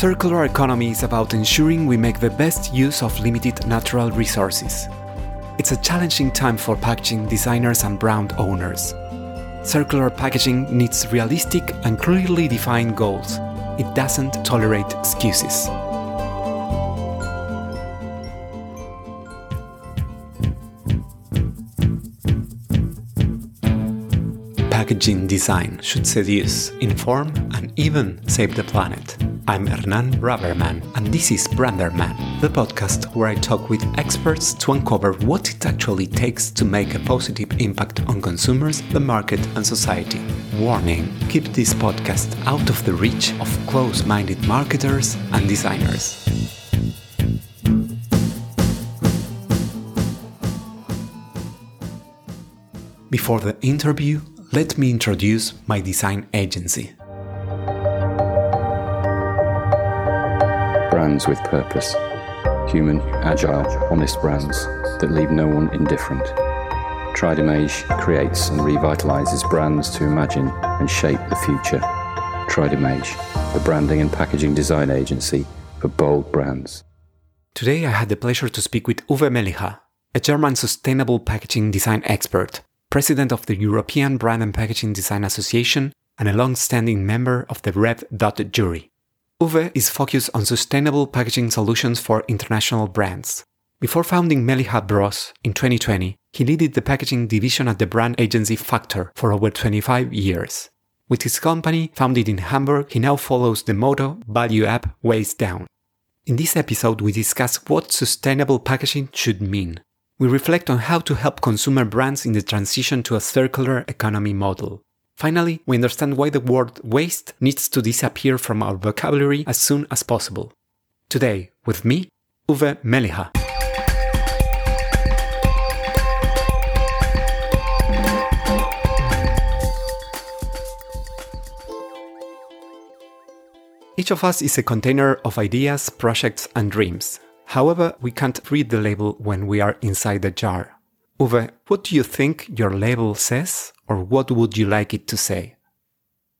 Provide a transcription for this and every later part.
Circular economy is about ensuring we make the best use of limited natural resources. It's a challenging time for packaging designers and brand owners. Circular packaging needs realistic and clearly defined goals. It doesn't tolerate excuses. Packaging design should seduce, inform, and even save the planet. I'm Hernan Braverman, and this is Branderman, the podcast where I talk with experts to uncover what it actually takes to make a positive impact on consumers, the market, and society. Warning keep this podcast out of the reach of close minded marketers and designers. Before the interview, let me introduce my design agency. Brands with purpose. Human, agile, honest brands that leave no one indifferent. Tridimage creates and revitalizes brands to imagine and shape the future. Tridimage, the branding and packaging design agency for bold brands. Today I had the pleasure to speak with Uwe Melichar, a German sustainable packaging design expert president of the European Brand and Packaging Design Association and a long-standing member of the Red Dot jury. Uwe is focused on sustainable packaging solutions for international brands. Before founding Melichar Bros in 2020, he led the packaging division at the brand agency Factor for over 25 years. With his company, founded in Hamburg, he now follows the motto Value Up, Waste Down. In this episode, we discuss what sustainable packaging should mean, we reflect on how to help consumer brands in the transition to a circular economy model. Finally, we understand why the word waste needs to disappear from our vocabulary as soon as possible. Today, with me, Uwe Melichar. Each of us is a container of ideas, projects, and dreams. However, we can't read the label when we are inside the jar. Uwe, what do you think your label says, or what would you like it to say?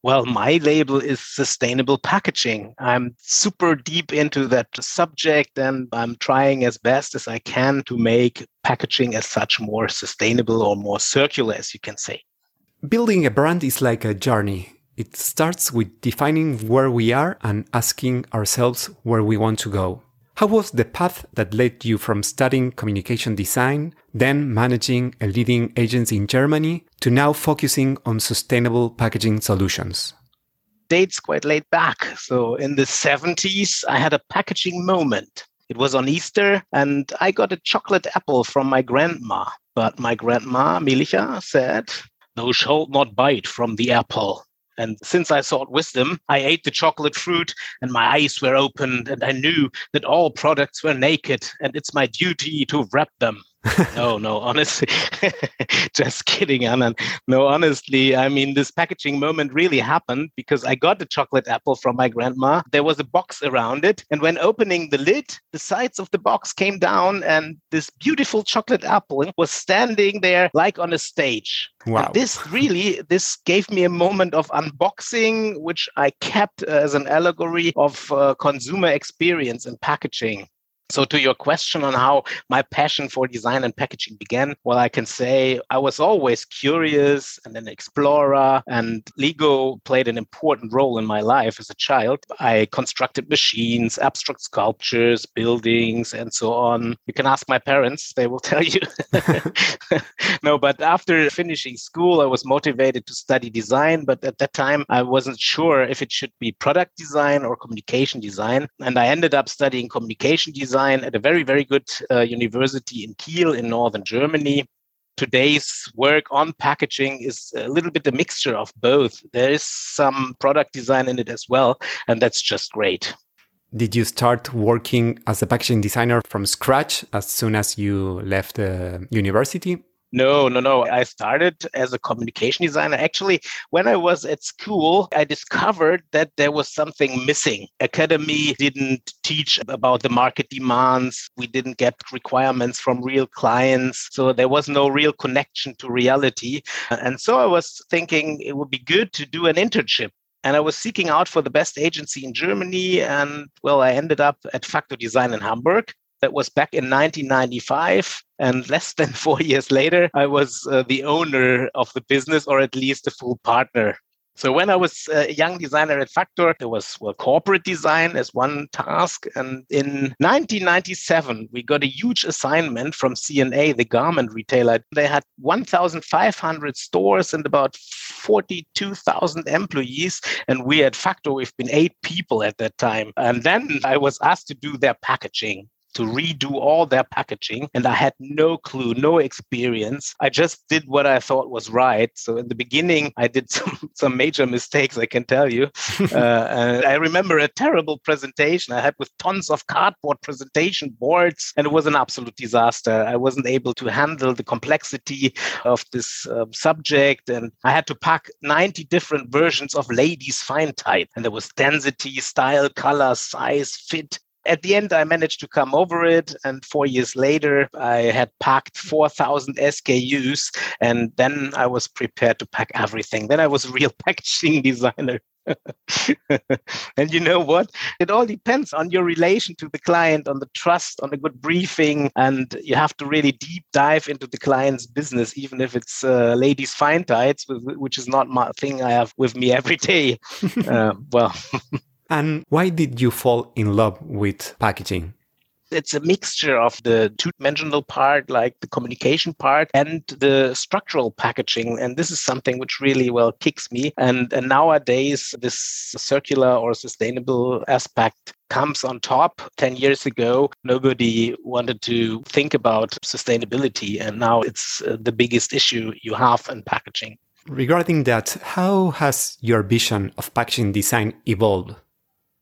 Well, my label is sustainable packaging. I'm super deep into that subject and I'm trying as best as I can to make packaging as such more sustainable or more circular, as you can say. Building a brand is like a journey. It starts with defining where we are and asking ourselves where we want to go. How was the path that led you from studying communication design, then managing a leading agency in Germany, to now focusing on sustainable packaging solutions? Dates quite laid back. So in the 70s, I had a packaging moment. It was on Easter, and I got a chocolate apple from my grandma. But my grandma, Melichar, said, Thou shalt not bite from the apple. And since I sought wisdom, I ate the chocolate fruit and my eyes were opened and I knew that all products were naked and it's my duty to wrap them no, no, honestly, just kidding, Anna. No, honestly, I mean, this packaging moment really happened because I got the chocolate apple from my grandma. There was a box around it. And when opening the lid, the sides of the box came down and this beautiful chocolate apple was standing there like on a stage. Wow. And this really, this gave me a moment of unboxing, which I kept as an allegory of uh, consumer experience and packaging. So, to your question on how my passion for design and packaging began, well, I can say I was always curious and an explorer, and Lego played an important role in my life as a child. I constructed machines, abstract sculptures, buildings, and so on. You can ask my parents, they will tell you. no, but after finishing school, I was motivated to study design, but at that time, I wasn't sure if it should be product design or communication design. And I ended up studying communication design design at a very, very good uh, university in Kiel in northern Germany. Today's work on packaging is a little bit a mixture of both. There is some product design in it as well, and that's just great. Did you start working as a packaging designer from scratch as soon as you left the university? No, no, no. I started as a communication designer. Actually, when I was at school, I discovered that there was something missing. Academy didn't teach about the market demands. We didn't get requirements from real clients. So there was no real connection to reality. And so I was thinking it would be good to do an internship and I was seeking out for the best agency in Germany. And well, I ended up at Factor Design in Hamburg. That was back in 1995. And less than four years later, I was uh, the owner of the business, or at least a full partner. So when I was a young designer at Factor, there was well, corporate design as one task. And in 1997, we got a huge assignment from C&A, the garment retailer. They had 1,500 stores and about 42,000 employees. And we at Factor, we've been eight people at that time. And then I was asked to do their packaging to redo all their packaging. And I had no clue, no experience. I just did what I thought was right. So in the beginning, I did some, some major mistakes, I can tell you. uh, I remember a terrible presentation I had with tons of cardboard presentation boards, and it was an absolute disaster. I wasn't able to handle the complexity of this um, subject, and I had to pack 90 different versions of ladies' fine type. And there was density, style, color, size, fit, at the end, I managed to come over it. And four years later, I had packed 4,000 SKUs. And then I was prepared to pack everything. Then I was a real packaging designer. and you know what? It all depends on your relation to the client, on the trust, on a good briefing. And you have to really deep dive into the client's business, even if it's uh, ladies' fine tights, which is not my thing I have with me every day. uh, well, and why did you fall in love with packaging? It's a mixture of the two-dimensional part, like the communication part, and the structural packaging. And this is something which really well kicks me. And, and nowadays, this circular or sustainable aspect comes on top. 10 years ago, nobody wanted to think about sustainability. And now it's uh, the biggest issue you have in packaging. Regarding that, how has your vision of packaging design evolved?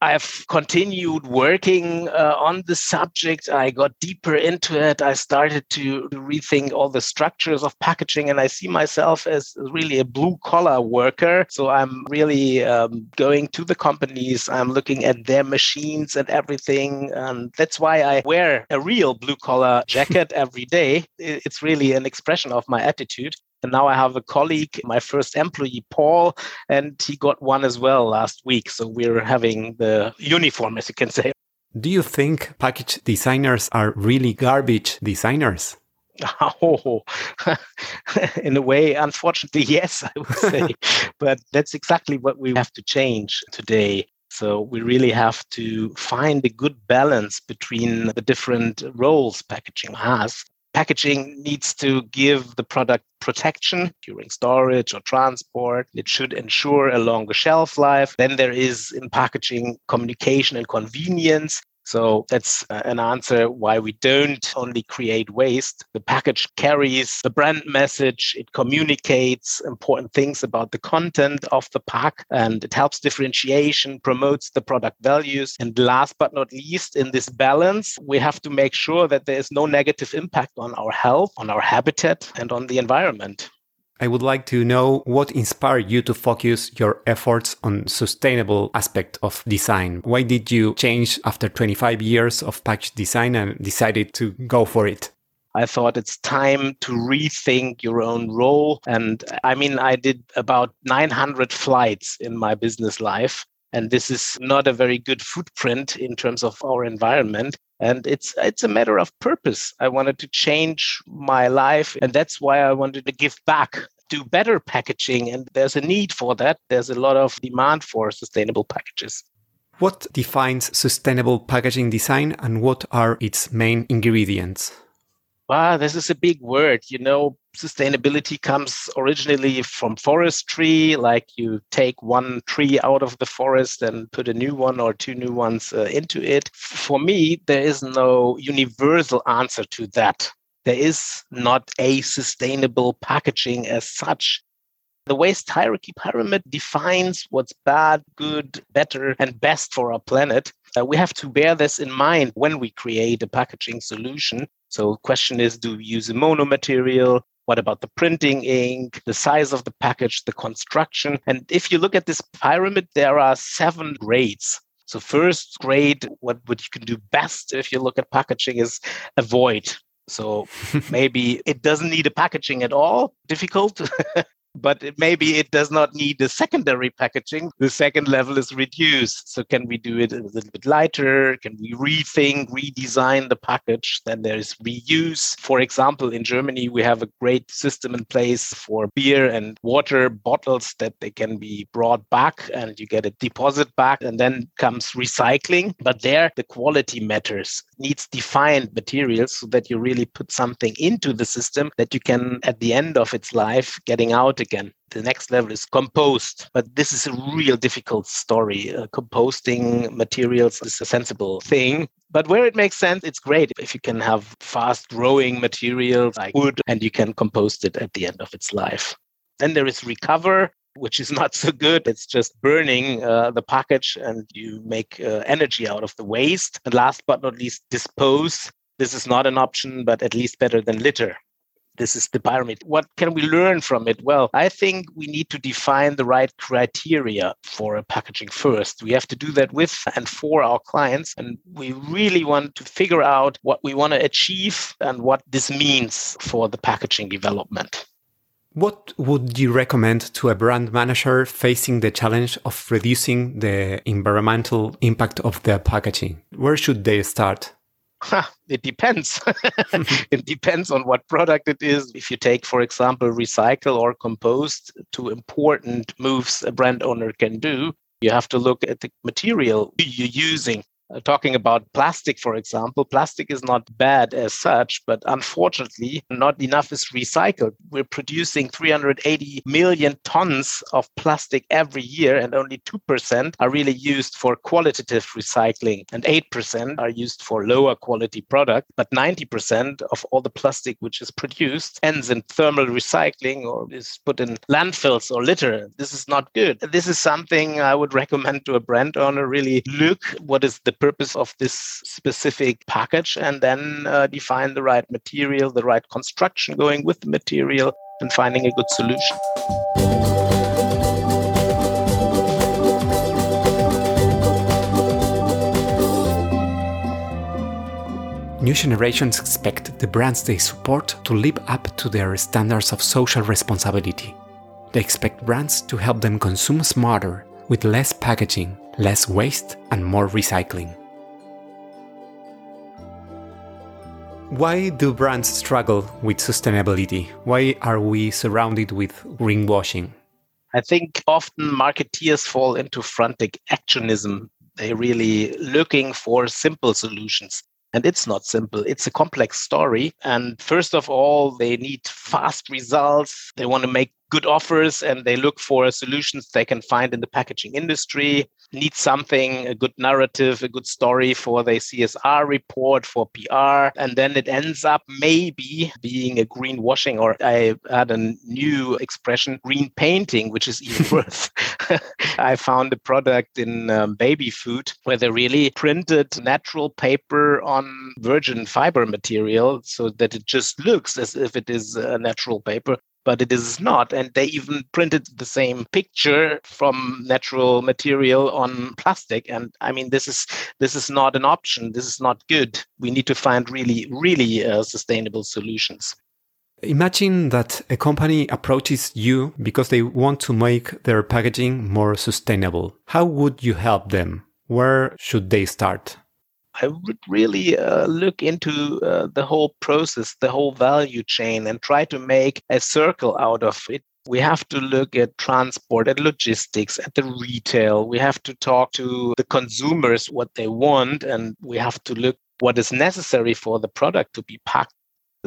I've continued working uh, on the subject. I got deeper into it. I started to, rethink all the structures of packaging, and I see myself as really a blue collar worker. So I'm really um, going to the companies, I'm looking at their machines and everything. And that's why I wear a real blue collar jacket every day. It's really an expression of my attitude. And now I have a colleague, my first employee, Paul, and he got one as well last week. So we're having the uniform, as you can say. Do you think package designers are really garbage designers? Oh, in a way, unfortunately, yes, I would say. but that's exactly what we have to change today. So we really have to find a good balance between the different roles packaging has packaging needs to give the product protection during storage or transport. It should ensure a longer shelf life. Then there is in packaging communication and convenience. So that's uh, an answer why we don't only create waste. The package carries the brand message, it communicates important things about the content of the pack, and it helps differentiation, promotes the product values. And last but not least, in this balance, we have to make sure that there is no negative impact on our health, on our habitat, and on the environment. I would like to know what inspired you to focus your efforts on sustainable aspect of design. Why did you change after 25 years of package design and decided to go for it? I thought it's time to rethink your own role. And I mean, I did about 900 flights in my business life. And this is not a very good footprint in terms of our environment and it's it's a matter of purpose. I wanted to change my life and that's why i wanted to give back do better packaging and there's a need for that. There's a lot of demand for sustainable packages. What defines sustainable packaging design and what are its main ingredients? Wow, this is a big word. You know, sustainability comes originally from forestry, like you take one tree out of the forest and put a new one or two new ones uh, into it. For me, there is no universal answer to that. There is not a sustainable packaging as such. The waste hierarchy pyramid defines what's bad, good, better, and best for our planet. Uh, we have to bear this in mind when we create a packaging solution. So, the question is do we use a mono material? What about the printing ink, the size of the package, the construction? And if you look at this pyramid, there are seven grades. So, first grade, what, what you can do best if you look at packaging is avoid. So, maybe it doesn't need a packaging at all, difficult. but it, maybe it does not need the secondary packaging. The second level is reduced. So can we do it a little bit lighter? Can we rethink, redesign the package? Then there is reuse. For example, in Germany, we have a great system in place for beer and water bottles that they can be brought back and you get a deposit back and then comes recycling. But there the quality matters. It needs defined materials so that you really put something into the system that you can at the end of its life getting out again the next level is compost but this is a real difficult story uh, composting materials is a sensible thing but where it makes sense it's great if you can have fast growing materials like wood and you can compost it at the end of its life then there is recover which is not so good. It's just burning uh, the package and you make uh, energy out of the waste. And last but not least, dispose. This is not an option, but at least better than litter. This is the pyramid. What can we learn from it? Well, I think we need to define the right criteria for a packaging first. We have to do that with and for our clients. And we really want to figure out what we want to achieve and what this means for the packaging development. What would you recommend to a brand manager facing the challenge of reducing the environmental impact of their packaging? Where should they start? It depends. it depends on what product it is. If you take, for example, recycle or compost, two important moves a brand owner can do. You have to look at the material you're using. Uh, talking about plastic, for example, plastic is not bad as such, but unfortunately, not enough is recycled. We're producing 380 million tons of plastic every year, and only 2% are really used for qualitative recycling, and 8% are used for lower quality product. But 90% of all the plastic which is produced ends in thermal recycling or is put in landfills or litter. This is not good. This is something I would recommend to a brand owner really look what is the purpose of this specific package and then uh, define the right material, the right construction going with the material, and finding a good solution. New generations expect the brands they support to live up to their standards of social responsibility. They expect brands to help them consume smarter, with less packaging, less waste, and more recycling. Why do brands struggle with sustainability? Why are we surrounded with greenwashing? I think often marketeers fall into frantic actionism. They're really looking for simple solutions. And it's not simple. It's a complex story. And first of all, they need fast results. They want to make good offers and they look for solutions they can find in the packaging industry need something a good narrative a good story for their csr report for pr and then it ends up maybe being a greenwashing or i had a new expression green painting which is even worse. I found a product in um, baby food where they really printed natural paper on virgin fiber material so that it just looks as if it is a natural paper but it is not. And they even printed the same picture from natural material on plastic. And I mean, this is this is not an option. This is not good. We need to find really, really uh, sustainable solutions. Imagine that a company approaches you because they want to make their packaging more sustainable. How would you help them? Where should they start? I would really uh, look into uh, the whole process, the whole value chain, and try to make a circle out of it. We have to look at transport, at logistics, at the retail. We have to talk to the consumers what they want, and we have to look what is necessary for the product to be packed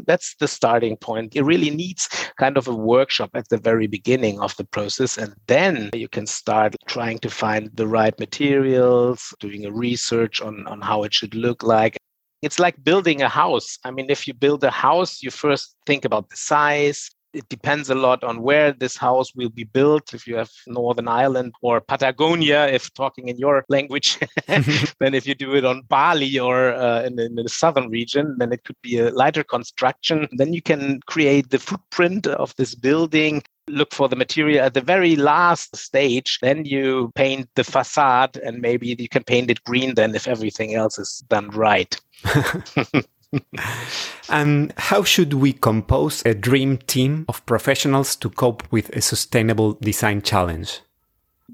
that's the starting point. It really needs kind of a workshop at the very beginning of the process. And then you can start trying to find the right materials, doing a research on, on how it should look like. It's like building a house. I mean, if you build a house, you first think about the size, it depends a lot on where this house will be built. If you have Northern Ireland or Patagonia, if talking in your language, then if you do it on Bali or uh, in, in, the southern region, then it could be a lighter construction. Then you can create the footprint of this building look for the material at the very last stage then you paint the facade and maybe you can paint it green then if everything else is done right and how should we compose a dream team of professionals to cope with a sustainable design challenge?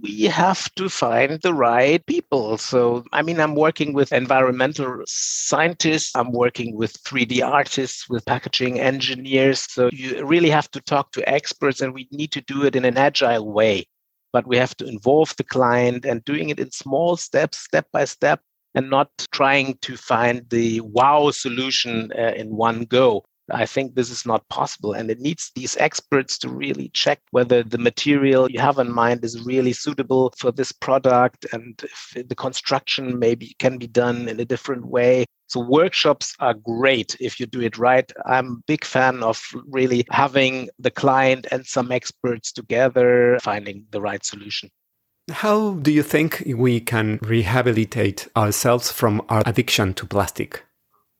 we have to find the right people. So, I mean, I'm working with environmental scientists, I'm working with 3D artists, with packaging engineers. So, you really have to talk to experts, and we need to do it in an agile way. But we have to involve the client and doing it in small steps, step by step, and not trying to find the wow solution uh, in one go. I think this is not possible. And it needs these experts to really check whether the material you have in mind is really suitable for this product and if the construction maybe can be done in a different way. So workshops are great if you do it right. I'm a big fan of really having the client and some experts together, finding the right solution. How do you think we can rehabilitate ourselves from our addiction to plastic?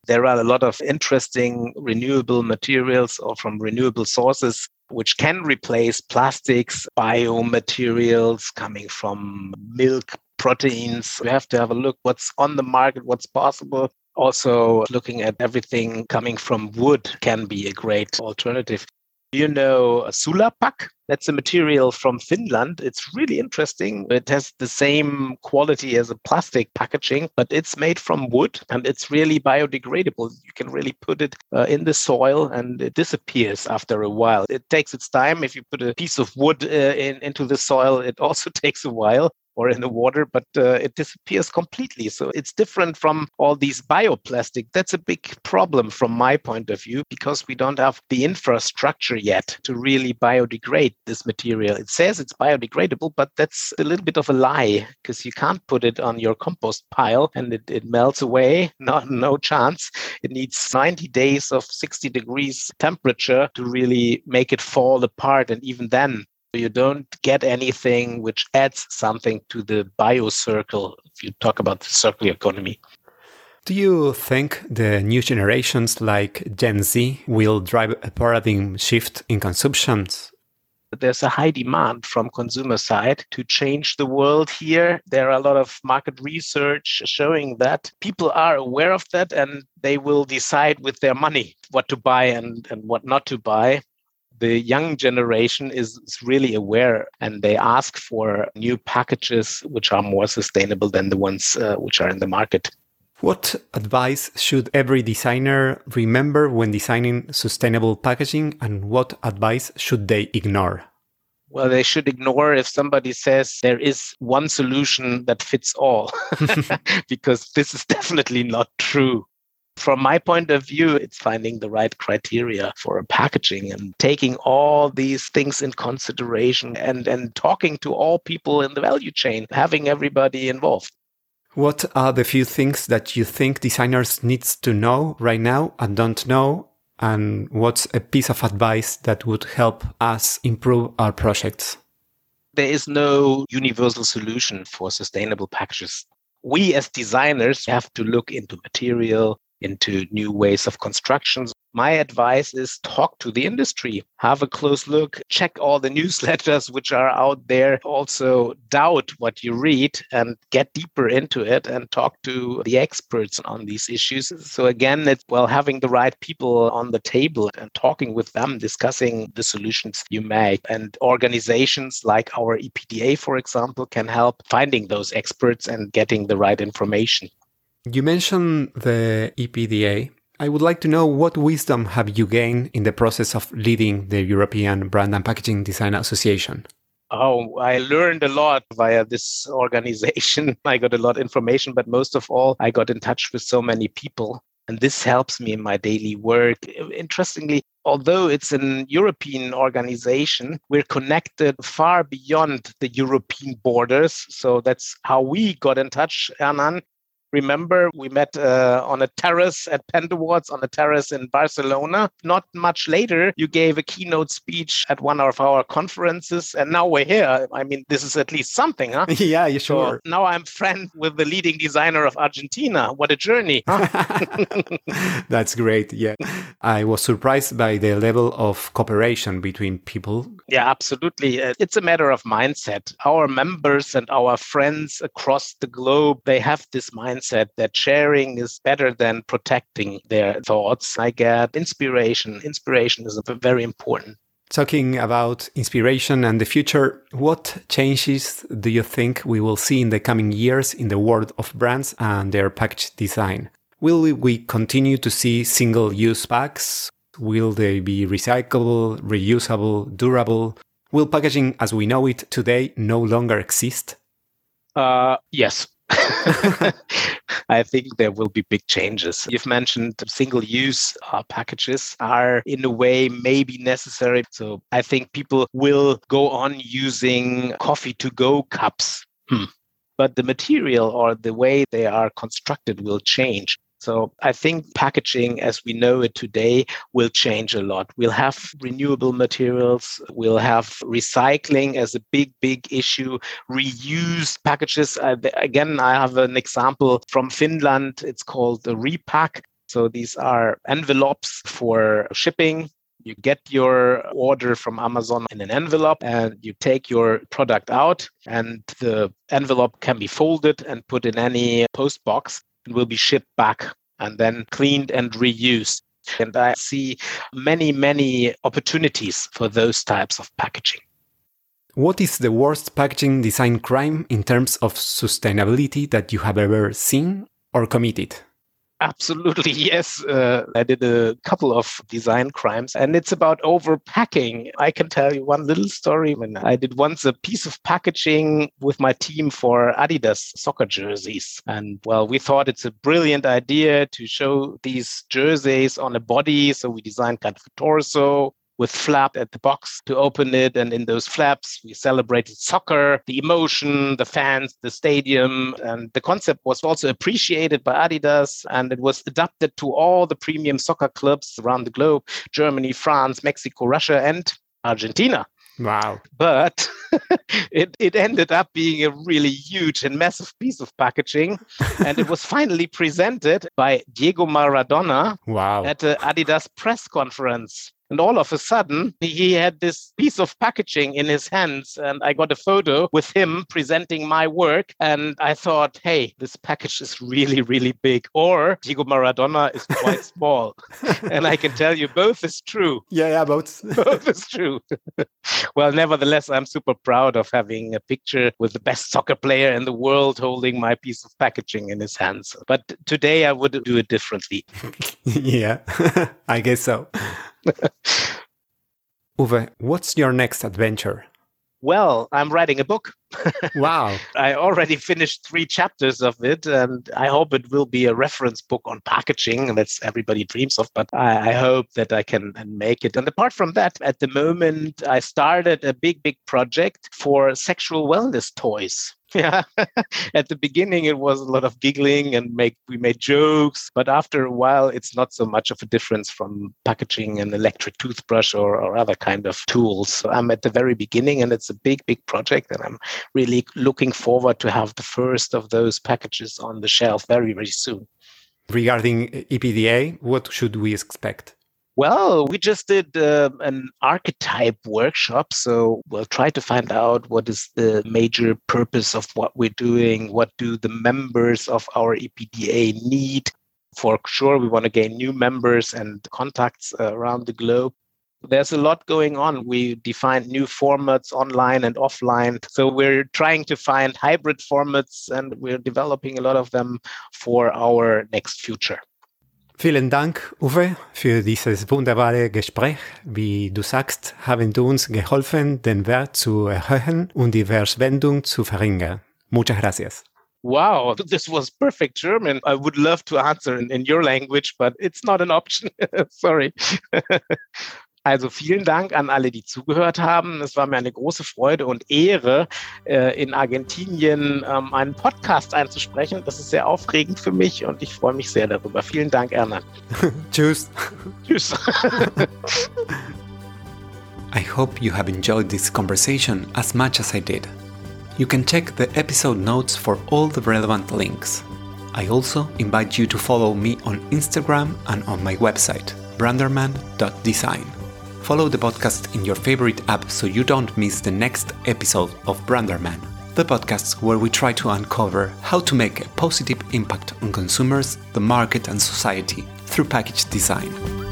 There are a lot of interesting renewable materials or from renewable sources which can replace plastics, biomaterials coming from milk, proteins. We have to have a look what's on the market, what's possible. Also, looking at everything coming from wood can be a great alternative. You know Sulapac? That's a material from Finland. It's really interesting. It has the same quality as a plastic packaging, but it's made from wood and it's really biodegradable. You can really put it uh, in the soil and it disappears after a while. It takes its time. If you put a piece of wood uh, in, into the soil, it also takes a while or in the water, but uh, it disappears completely. So it's different from all these bioplastic. That's a big problem from my point of view because we don't have the infrastructure yet to really biodegrade this material. It says it's biodegradable, but that's a little bit of a lie because you can't put it on your compost pile and it, it melts away. No, no chance. It needs 90 days of 60 degrees temperature to really make it fall apart. And even then, you don't get anything which adds something to the biocircle if you talk about the circular economy. Do you think the new generations like Gen Z will drive a paradigm shift in consumptions? There's a high demand from consumer side to change the world here. There are a lot of market research showing that people are aware of that and they will decide with their money what to buy and, and what not to buy the young generation is, is really aware and they ask for new packages which are more sustainable than the ones uh, which are in the market. What advice should every designer remember when designing sustainable packaging, and what advice should they ignore? Well, they should ignore if somebody says there is one solution that fits all, because this is definitely not true. From my point of view, it's finding the right criteria for packaging and taking all these things in consideration and, and talking to all people in the value chain, having everybody involved. What are the few things that you think designers needs to know right now and don't know? And what's a piece of advice that would help us improve our projects? There is no universal solution for sustainable packages we as designers have to look into material, into new ways of constructions. My advice is talk to the industry, have a close look, check all the newsletters which are out there. Also, doubt what you read and get deeper into it and talk to the experts on these issues. So, again, it's well, having the right people on the table and talking with them, discussing the solutions you make. And organizations like our EPDA, for example, can help finding those experts and getting the right information. You mentioned the EPDA. I would like to know what wisdom have you gained in the process of leading the European Brand and Packaging Design Association? Oh, I learned a lot via this organization. I got a lot of information, but most of all, I got in touch with so many people. And this helps me in my daily work. Interestingly, although it's an European organization, we're connected far beyond the European borders. So that's how we got in touch, Hernan. Remember, we met uh, on a terrace at Pentawards on a terrace in Barcelona. Not much later, you gave a keynote speech at one of our conferences, and now we're here. I mean, this is at least something, huh? yeah, you sure. So now I'm friend with the leading designer of Argentina. What a journey! That's great. Yeah, I was surprised by the level of cooperation between people. Yeah, absolutely. Uh, it's a matter of mindset. Our members and our friends across the globe, they have this mindset mindset that sharing is better than protecting their thoughts, I get inspiration. Inspiration is very important. Talking about inspiration and the future, what changes do you think we will see in the coming years in the world of brands and their package design? Will we continue to see single use packs? Will they be recyclable, reusable, durable? Will packaging as we know it today no longer exist? Uh, yes. I think there will be big changes. You've mentioned single use uh, packages are, in a way, maybe necessary. So I think people will go on using coffee to go cups. Hmm. But the material or the way they are constructed will change. So I think packaging as we know it today will change a lot. We'll have renewable materials, we'll have recycling as a big, big issue, reuse packages. Again, I have an example from Finland. It's called the RePack. So these are envelopes for shipping you get your order from Amazon in an envelope and you take your product out, and the envelope can be folded and put in any post box will be shipped back and then cleaned and reused. And I see many, many opportunities for those types of packaging. What is the worst packaging design crime in terms of sustainability that you have ever seen or committed? Absolutely, yes. Uh, I did a couple of design crimes, and it's about overpacking. I can tell you one little story. When I did once a piece of packaging with my team for Adidas soccer jerseys, and well, we thought it's a brilliant idea to show these jerseys on a body. So we designed kind of a torso, with flap at the box to open it. And in those flaps, we celebrated soccer, the emotion, the fans, the stadium. And the concept was also appreciated by Adidas and it was adapted to all the premium soccer clubs around the globe Germany, France, Mexico, Russia, and Argentina. Wow. But it, it ended up being a really huge and massive piece of packaging. and it was finally presented by Diego Maradona wow. at the Adidas press conference. And all of a sudden, he had this piece of packaging in his hands. And I got a photo with him presenting my work. And I thought, hey, this package is really, really big. Or Diego Maradona is quite small. and I can tell you both is true. Yeah, yeah, both. both is true. well, nevertheless, I'm super proud of having a picture with the best soccer player in the world holding my piece of packaging in his hands. But today I would do it differently. yeah, I guess so. Uwe, what's your next adventure? Well, I'm writing a book. wow. I already finished three chapters of it, and I hope it will be a reference book on packaging. That's everybody dreams of, but I, I hope that I can make it. And apart from that, at the moment, I started a big, big project for sexual wellness toys. Yeah. At the beginning, it was a lot of giggling and make we made jokes, but after a while, it's not so much of a difference from packaging an electric toothbrush or, or other kind of tools. So I'm at the very beginning, and it's a big, big project, and I'm really looking forward to have the first of those packages on the shelf very, very soon. Regarding EPDA, what should we expect? Well, we just did uh, an archetype workshop. So we'll try to find out what is the major purpose of what we're doing. What do the members of our EPDA need? For sure, we want to gain new members and contacts uh, around the globe. There's a lot going on. We defined new formats online and offline. So we're trying to find hybrid formats and we're developing a lot of them for our next future. Vielen Dank, Uwe, für dieses wunderbare Gespräch. Wie du sagst, haben du uns geholfen, den Wert zu erhöhen und die Verschwendung zu verringern. Muchas gracias. Wow, this was perfect German. I would love to answer in, in your language, but it's not an option. Sorry. Also vielen Dank an alle, die zugehört haben. Es war mir eine große Freude und Ehre, äh, in Argentinien ähm, einen Podcast einzusprechen. Das ist sehr aufregend für mich und ich freue mich sehr darüber. Vielen Dank, Erna. Tschüss. Tschüss. I hope you have enjoyed this conversation as much as I did. You can check the episode notes for all the relevant links. I also invite you to follow me on Instagram and on my website, branderman.design. Follow the podcast in your favorite app so you don't miss the next episode of Branderman. the podcast where we try to uncover how to make a positive impact on consumers, the market, and society through package design.